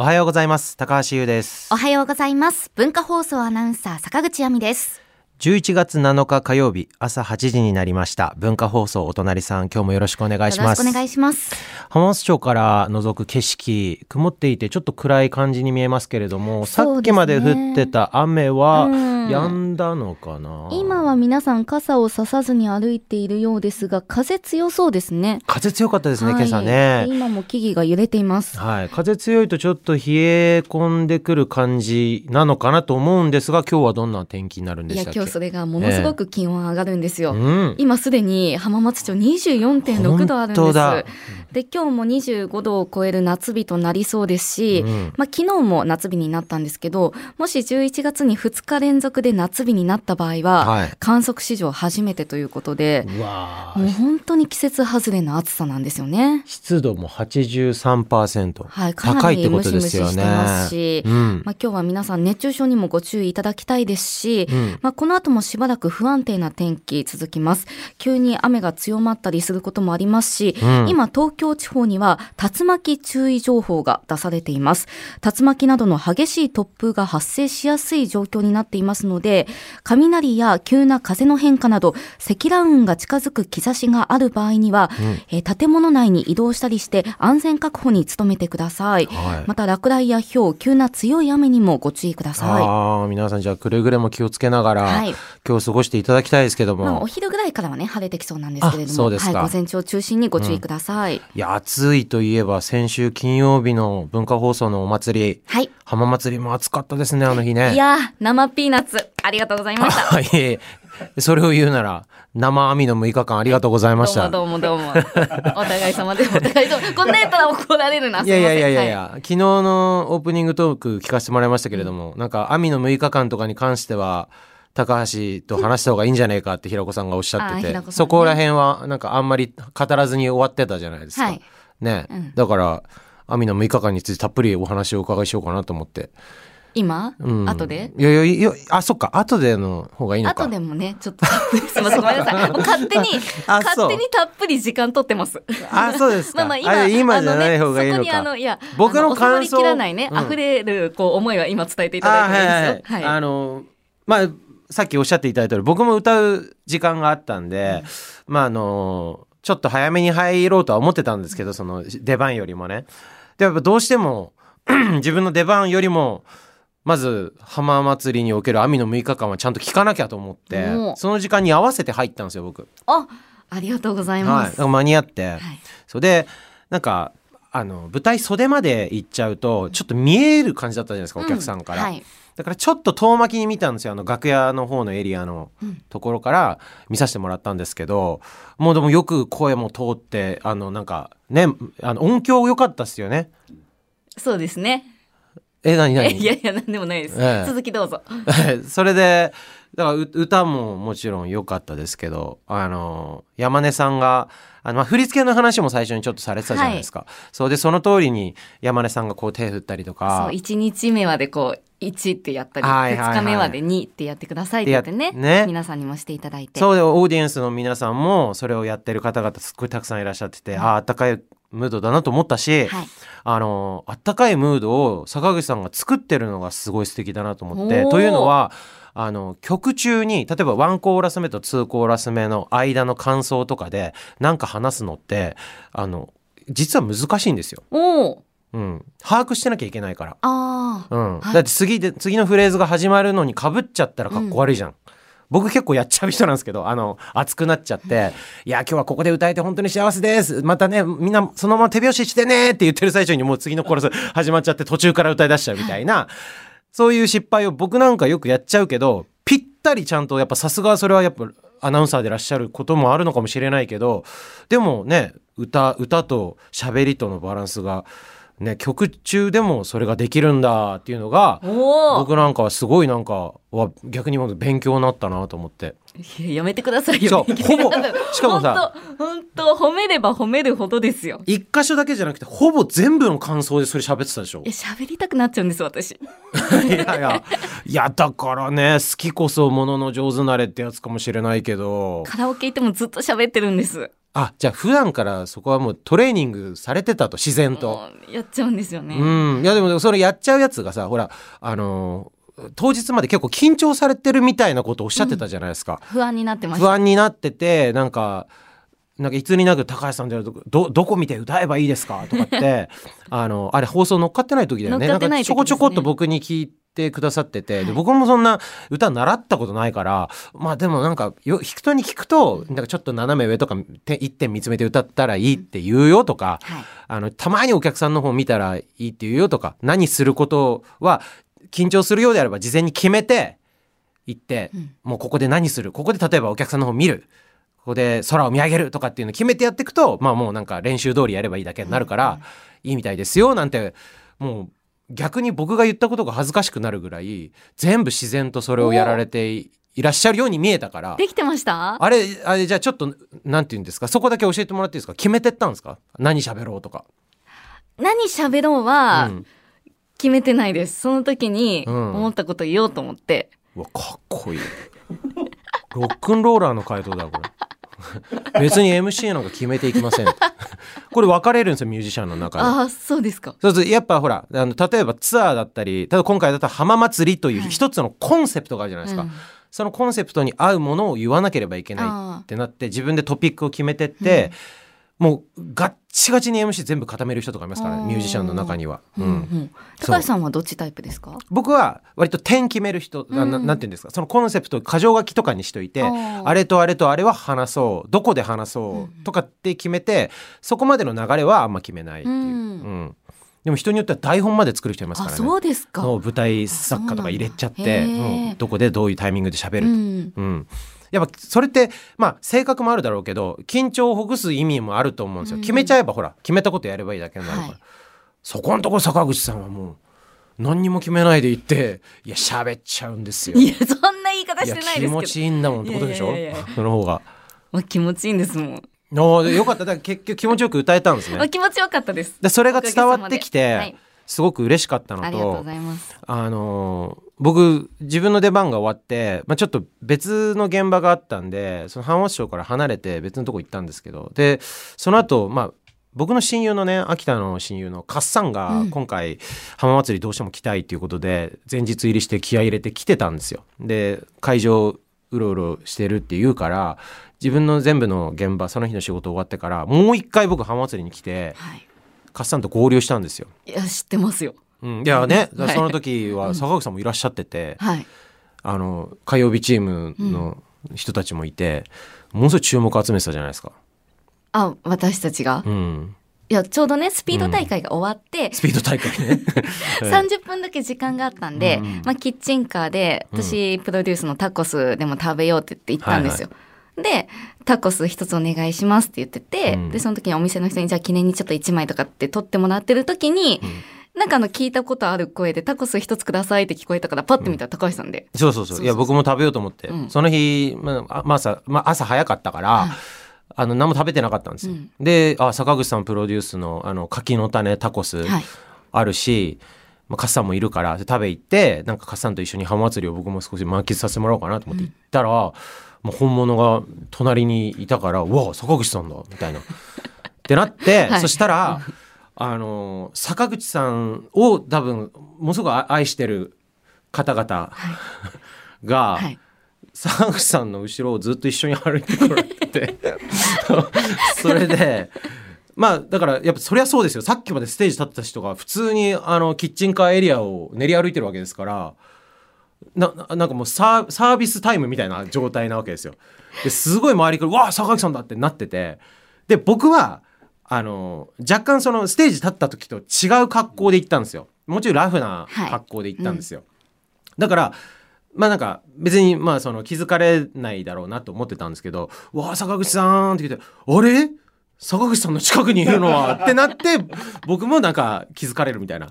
おはようございます。高橋優です。おはようございます。文化放送アナウンサー坂口亜美です。11月7日火曜日朝8時になりました。文化放送お隣さん今日もよろしくお願いします。よろしくお願いします。浜松町から覗く景色曇っていてちょっと暗い感じに見えますけれども、さっきまで降ってた雨は止んだのかな、今は皆さん傘をささずに歩いているようですが風強そうですね。風強かったですね、はい。今朝ね。今も木々が揺れています。はい、風強いとちょっと冷え込んでくる感じなのかなと思うんですが今日はどんな天気になるんでいやしたっけ？今日それがものすごく気温上がるんですよ、うん。今すでに浜松町24.6度あるんです。本当だ。で今日も25度を超える夏日となりそうですし、うん。まあ、昨日も夏日になったんですけどもし11月に2日連続で夏日になった場合は、はい。観測史上初めてということで、もう本当に季節外れの暑さなんですよね。湿度も83%、はい、高いってことですよね。シしてますし、うん。まあ、今日は皆さん熱中症にもご注意いただきたいですし、うん。まあ、この後もしばらく不安定な天気続きます。急に雨が強まったりすることもありますし、うん。今東京地方には竜巻注意情報が出されています。竜巻などの激しい突風が発生しやすい状況になっていますので、雷や急な風の変化など、積乱雲が近づく兆しがある場合には、えー建物内に移動したりして安全確保に努めてください。はい。また落雷や氷、急な強い雨にもご注意ください。ああ皆さんじゃあくれぐれも気をつけながら、はい。今日過ごしていただきたいですけども、まあ、お昼ぐらいからはね、晴れてきそうなんですけれども、はい、午前中を中心にご注意ください。いや暑いといえば先週金曜日の文化放送のお祭り。はい。浜祭りも暑かったですねあの日ね。いやー、生ピーナッツ、ありがとうございました。は いええそれを言うなら生網の6日間ありがとうございましたどうもどうもどうも。お互い様で、お互い様。こんなんやったら怒られるな。いやいやいやいやいすや、昨日のオープニングトーク聞かせてもらいましたけれども、なんか、網の6日間とかに関しては、高橋と話した方がいいんじゃないかって平子さんがおっしゃってて、ねそこら辺はなんかあんまり語らずに終わってたじゃないですか。はいね、うんだから、網の6日間についてたっぷりお話をお伺いしようかなと思って。今、うん、後で？いやいやいや、あ、そっか、後での方がいいのか。後でもね、ちょっと、すいません、ごめんなさい。勝手に、勝手にたっぷり時間取ってます。あ、そうですか。まあまあ今、あ今じゃない方がいいのか。ね、そこにあの、いや、僕の感想りきらないね、うん溢れる、こう、思いは今伝えていただいてもいいですよ。あはいはいあのまあさっきおっしゃっていただいた通り僕も歌う時間があったんで、まああのちょっと早めに入ろうとは思ってたんですけどその出番よりもねでやっぱどうしても 自分の出番よりもまず浜祭りにおける網の6日間はちゃんと聞かなきゃと思っておその時間に合わせて入ったんですよ僕。あ、ありがとうございはい、ます。だから間に合って、はい。それでなんかあの舞台袖まで行っちゃうとちょっと見える感じだったじゃないですか、お客さんから、はい。だからちょっと遠巻きに見たんですよあの楽屋の方のエリアのうん。ところから見させてもらったんですけどもうでもよく声も通ってあのなんかねあの音響良かったっすよね。そうですね。え何 い何やいや、なんでもないです。ええ続きどうぞ。それでだからう歌ももちろん良かったですけどあの山根さんがあの、まあ、振り付けの話も最初にちょっとされてたじゃないですか、そうでその通りに山根さんがこう手振ったりとそう、か1日目はでこう、1ってやったり、はいはいはい2日目はで2ってやってくださいって言ってね。ね皆さんにもしていただいて。そうでオーディエンスの皆さんもそれをやってる方々すっごいたくさんいらっしゃってて、あああったかいムードだなと思ったし、はい。あのあったかいムードを坂口さんが作ってるのがすごい素敵だなと思ってというのはあの曲中に例えば1コーラス目と2コーラス目の間の感想とかで何か話すのってあの実は難しいんですよ。うん、把握してなきゃいけないから。うんはいだって次で次のフレーズが始まるのにかぶっちゃったらかっこ悪いじゃん。僕結構やっちゃう人なんですけどあの熱くなっちゃって「いや今日はここで歌えて本当に幸せです。またねみんなそのまま手拍子してね」って言ってる最中にもう次のコラス 始まっちゃって途中から歌い出しちゃうみたいなそういう失敗を僕なんかよくやっちゃうけどぴったりちゃんとやっぱさすがそれはやっぱアナウンサーでいらっしゃることもあるのかもしれないけどでもね歌歌と喋りとのバランスがね、曲中でもそれができるんだっていうのが。僕なんかはすごいなんかは逆に勉強になったなと思っていややめてくださいよ。ほぼしかもさ本当褒めれば褒めるほどですよ。一箇所だけじゃなくてほぼ全部の感想でそれ喋ってたでしょえ喋りたくなっちゃうんです私。いやいやいやだからね好きこそものの上手なれってやつかもしれないけどカラオケ行ってもずっと喋ってるんです。あじゃあ普段からそこはもうトレーニングされてたと自然と。やっちゃうんですよね。うん、いやでもそれやっちゃうやつがさほらあのー当日まで結構緊張されてるみたいなことをおっしゃってたじゃないですか、不安になってました。不安になっててなんかなんかいつになく高橋さんじゃどどこ見て歌えばいいですか？とかって あのあれ放送乗っかってない時だよね乗っかってなんかちょこちょこっと僕に聞いてくださってて、で僕もそんな歌習ったことないからまあでもなんかよ人に聞くとなんかちょっと斜め上とかて一点見つめて歌ったらいいって言うよとか、はい。あのたまにお客さんの方見たらいいって言うよとか何することは緊張するようであれば事前に決めて行って、うん。もうここで何する？ここで例えばお客さんの方見る？ここで空を見上げるとかっていうのを決めてやっていくとまあもうなんか練習通りやればいいだけになるから、いいみたいですよなんてもう逆に僕が言ったことが恥ずかしくなるぐらい全部自然とそれをやられていいらっしゃるように見えたから。できてました？あれ、あれ、じゃあちょっと、なんて言うんですか？そこだけ教えてもらっていいですか？決めてったんですか？何喋ろうとか。何喋ろうはうん決めてないです。その時にうん思ったこと言おうと思って。うわかっこいいロックンローラーの回答だこれ 別に MC なんか決めていきません。これ分かれるんですよミュージシャンの中で。ああそうですか。そうそうやっぱほらあの例えばツアーだったり例えば今回だったら浜祭りというはい。一つのコンセプトがあるじゃないですか、うん。そのコンセプトに合うものを言わなければいけないあってなって自分でトピックを決めてって、もうガッチガチに MC 全部固める人とかいますからミュージシャンの中には。うんうん。うん。高橋さんはどっちタイプですか？僕は割と点決める人、ななうん。なんていうんですか？そのコンセプトを箇条書きとかにしといてあれとあれとあれは話そうどこで話そうとかって決めてそこまでの流れはあんま決めないっていう、うん。うん。でも人によっては台本まで作る人いますかあらね。そうですか。舞台作家とか入れちゃって、うんどこでどういうタイミングで喋ると、うん。うんやっぱそれってまあ性格もあるだろうけど緊張をほぐす意味もあると思うんですよ、うん決めちゃえばほら決めたことやればいいだけになるから、はい。そこのところ坂口さんはもう何にも決めないで行っていや喋っちゃうんですよ。いやそんな言い方してない。気持ちいいんだもんってことでしょいや。その方が。まあ気持ちいいんですもん。おーよかった。だから結局気持ちよく歌えたんですね。ま あ気持ちよかったです。でそれが伝わってきて、すごく嬉しかったのありがとうごとざいます。あのー僕自分の出番が終わって、まあ、ちょっと別の現場があったんでその浜松町から離れて別のとこ行ったんですけどでその後まあ僕の親友のね秋田の親友のカッサンがうん今回浜祭りどうしても来たいっていうことで前日入りして気合い入れて来てたんですよ。で会場うろうろしてるって言うから自分の全部の現場その日の仕事終わってからもう一回僕浜祭りに来てはい。カッサンと合流したんですよ。いや知ってますよ。うん、いやね、はいその時は坂口さんもいらっしゃってて、はい。あの火曜日チームの人たちもいて、ものすごい注目集めてたじゃないですか。あ私たちが？うん、いやちょうどねスピード大会が終わって、スピード大会ね。30分だけ時間があったんで、うんまあ、キッチンカーで私プロデュースのタコスでも食べようって言って行ったんですよ。でタコス一つお願いしますって言ってて、うんでその時にお店の人にじゃあ記念にちょっと1枚とかって取ってもらってる時に、なんかあの聞いたことある声でタコス一つくださいって聞こえたからパッて見たら高橋さんで、そうそうそう。いや僕も食べようと思って、うん。その日、まあ、まあ朝、まあ、朝早かったから、はい。あの何も食べてなかったんですよ。うん。で、あ坂口さんプロデュースのあの柿の種タコスはい。あるし。まあ、カッサンもいるからで食べ行ってなんかカッサンと一緒に浜祭りを僕も少し満喫させてもらおうかなと思って行ったら、もう本物が隣にいたから「うわ坂口さんだ」みたいな。ってなって、はい。そしたらあの坂口さんを多分ものすごく愛してる方々が、はい 坂口さんの後ろをずっと一緒に歩いてこられてて それでまあだからやっぱそりゃそうですよさっきまでステージ立ってた人が普通にあのキッチンカーエリアを練り歩いてるわけですからなななんかもうサーサービスタイムみたいな状態なわけですよ。ですごい周りから「わあ坂口さんだ!」ってなっててで僕はあの若干そのステージ立った時と違う格好で行ったんですよ。もちろんラフな格好で行ったんですよ。だからまあなんか別にまあその気づかれないだろうなと思ってたんですけど「わあ坂口さん」って言って「あれ？坂口さんの近くにいるのは」ってなって僕もなんか気づかれるみたいな。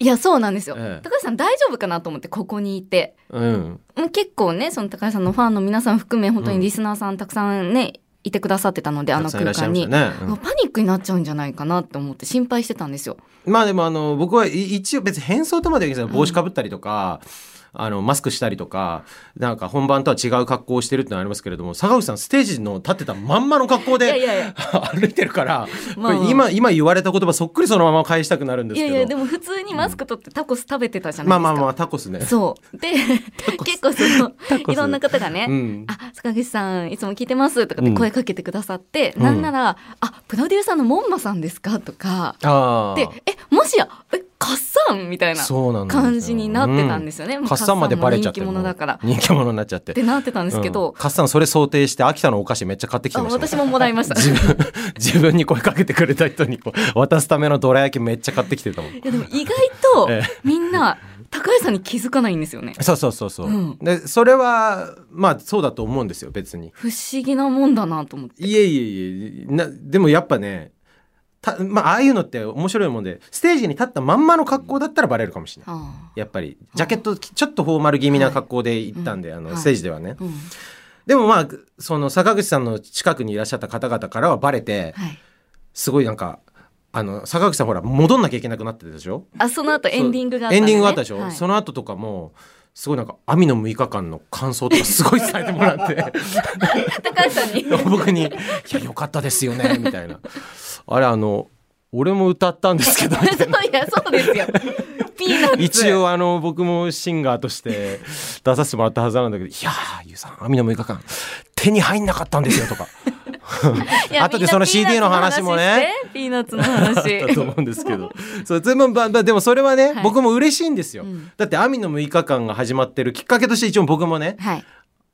いやそうなんですよ、ええ。高橋さん大丈夫かなと思ってここにいて。うん。もう結構ねその高橋さんのファンの皆さん含め本当にリスナーさんたくさんね、いてくださってたのであの空間に、ね、うん。パニックになっちゃうんじゃないかなって思って心配してたんですよ。まあでもあの僕はい一応別に変装とまではいいけど帽子かぶったりとか、あのマスクしたりとかなんか本番とは違う格好をしてるってのはありますけれども坂口さんステージの立ってたまんまの格好で 歩いてるから、まあこれ今今言われた言葉そっくりそのまま返したくなるんですけど。いやいやでも普通にマスク取ってタコス食べてたじゃまないですか。あまあまあタコスね。そう。で結構そのいろんな方がね、うん。あ坂口さんいつも聞いてますとかって声かけてくださって、うん。なんなら、あプロデューサーの門馬さんですかとか。あでえもしやえカッサンみたいな感じになってたんですよね。カッサンまでバレちゃって。人気者だから。っ人気者になっちゃって。てなってたんですけど、うん。カッサンそれ想定して秋田のお菓子めっちゃ買ってきてあましたもん。私ももらいました。自分自分に声かけてくれた人に渡すためのどら焼きめっちゃ買ってきてたもん。いやでも意外とえみんな高橋さんに気づかないんですよね。そうそうそうそう、うん。でそれはまあそうだと思うんですよ別に。不思議なもんだなと思って。いえいえいえ。なでもやっぱねたまあああいうのって面白いもんでステージに立ったまんまの格好だったらバレるかもしれない。あ。やっぱりジャケットちょっとフォーマル気味な格好で行ったんで、はい。ステージではね、あうん。でもまあその坂口さんの近くにいらっしゃった方々からはバレてはい。すごいなんかあの坂口さんほら戻んなきゃいけなくなってたでしょ？あその後エンディングがあったエンディングがあったでしょ、はい。その後とかもすごいなんか網の6日間の感想とかすごい伝えてもらって。高橋さんに。僕に「いやよかったですよね」みたいな。あれあの俺も歌ったんですけどいな。そういやそうですよ。一応あの僕もシンガーとして出させてもらったはずなんだけど「いやーゆうさん網の6日間手に入んなかったんですよ」とか 後でその CD の話もね。ピーナッツのあ話して。ったと思うんですけど。そう全部まあまあでもそれはね、はい。僕も嬉しいんですよ、うん。だって「網の6日間」が始まってるきっかけとして一応僕もねはい。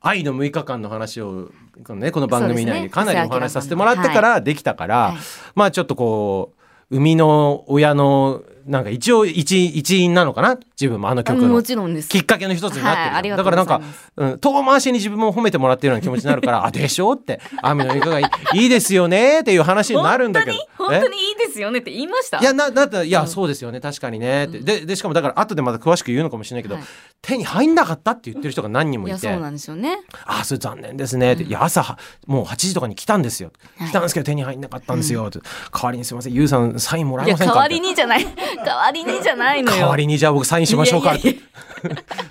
愛の6日間の話をこの,、ね、この番組内でかなりお話しさせてもらってからできたから、はい。まあちょっとこう生みの親のなんか一応一一員なのかな？自分もあの曲もの。きっかけの一つになってるはいだからなんかうん、遠回しに自分も褒めてもらってるような気持ちになるから あでしょ？って。雨のいかがいいですよねっていう話になるんだけど。本当に？本当えにいいですよねって言いました？いやなだっていや、うんそうですよね。確かにねって、ででしかもだから後でまた詳しく言うのかもしれないけど、はい。手に入んなかったって言ってる人が何人もいて。いやそうなんですよね。ああそれ残念ですねって、いや朝はもう8時とかに来たんですよ、はい。来たんですけど手に入んなかったんですよ、って。代わりにすいません。ゆうさんサインもらえませんか代わりにじゃない代わりにじゃないのよ。代わりにじゃあ僕サインしましょうか。って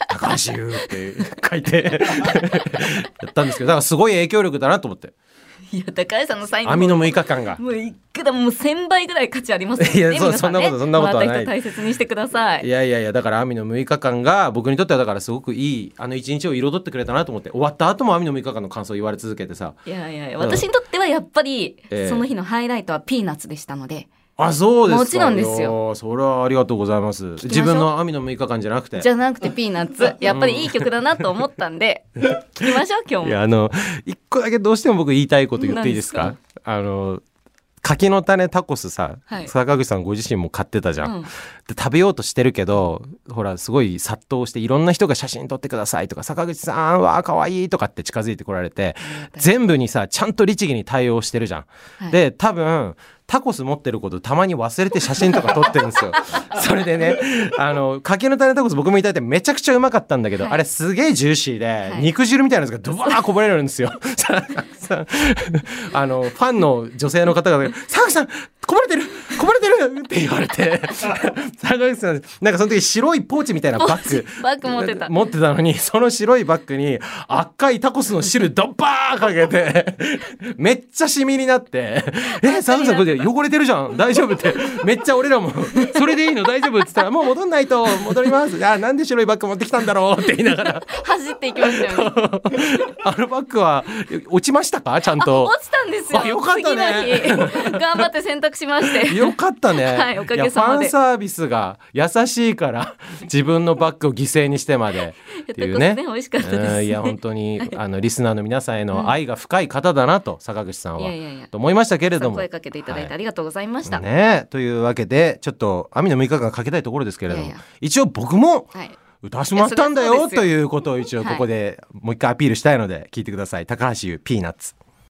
高橋優って書いて。やったんですけどだからすごい影響力だなと思って。いや高橋さんのサイン網の6日間が。もういくらもう千倍ぐらい価値ありますよね。いやそうね。そんなことそんなことはない。大切にしてください。いやいやいやだから網の6日間が僕にとってはだからすごくいいあの一日を彩ってくれたなと思って。終わった後も網の6日間の感想を言われ続けてさ。いやいや私にとってはやっぱり、ええ。その日のハイライトはピーナッツでしたので、あそうですか。もちろんですよ。それはありがとうございます。自分の網の6日間じゃなくて。じゃなくてピーナッツ。やっぱりいい曲だなと思ったんで、聞きましょう今日も。いやあの一個だけどうしても僕言いたいこと言っていいですか？あの柿の種タコスさ、はい。坂口さんご自身も買ってたじゃん、うん。で食べようとしてるけどほらすごい殺到していろんな人が写真撮ってくださいとか坂口さんは可愛いとかって近づいてこられて全部にさちゃんと律儀に対応してるじゃん。はい。で多分タコス持ってることたまに忘れて写真とか撮ってるんですよ。それでねあの柿の種タコス僕もいただいてめちゃくちゃうまかったんだけど、はいあれすげえジューシーで、い肉汁みたいなやつがドバーこぼれるんですよ。あのファンの女性の方が「坂口さんこぼれてる！こぼれてる!」って言われて。なんかその時白いポーチみたいなバッグ。バッグ持ってた。持ってたのにその白いバッグに赤いタコスの汁ドッバーかけてめっちゃシミになって「え坂口さんこれ汚れてるじゃん。大丈夫」って。めっちゃ俺らも「それでいいの？大丈夫」って言ったら「もう戻んないと。戻ります」あなんで白いバッグ持ってきたんだろうって言いながら。走っていきましたよ。ね。あのバッグは落ちましたか？ちゃんと。落ちたんですよ。あよかったね。頑張って洗濯しまして。よかったね。はいおかげさまでファンサービスが優しいから自分のバッグを犠牲にしてまでっていうねね。美味しかったですうんいや本当に あのリスナーの皆さんへの愛が深い方だなと坂口さんいはやいやいやと思いましたけれども。声かけていただいてありがとうございました。ねというわけでちょっと網の6日間かけたいところですけれども一応僕もはい。歌わせてもらったんだよということを一応ここでもう一回アピールしたいので聞いてください高橋優ピーナッツ。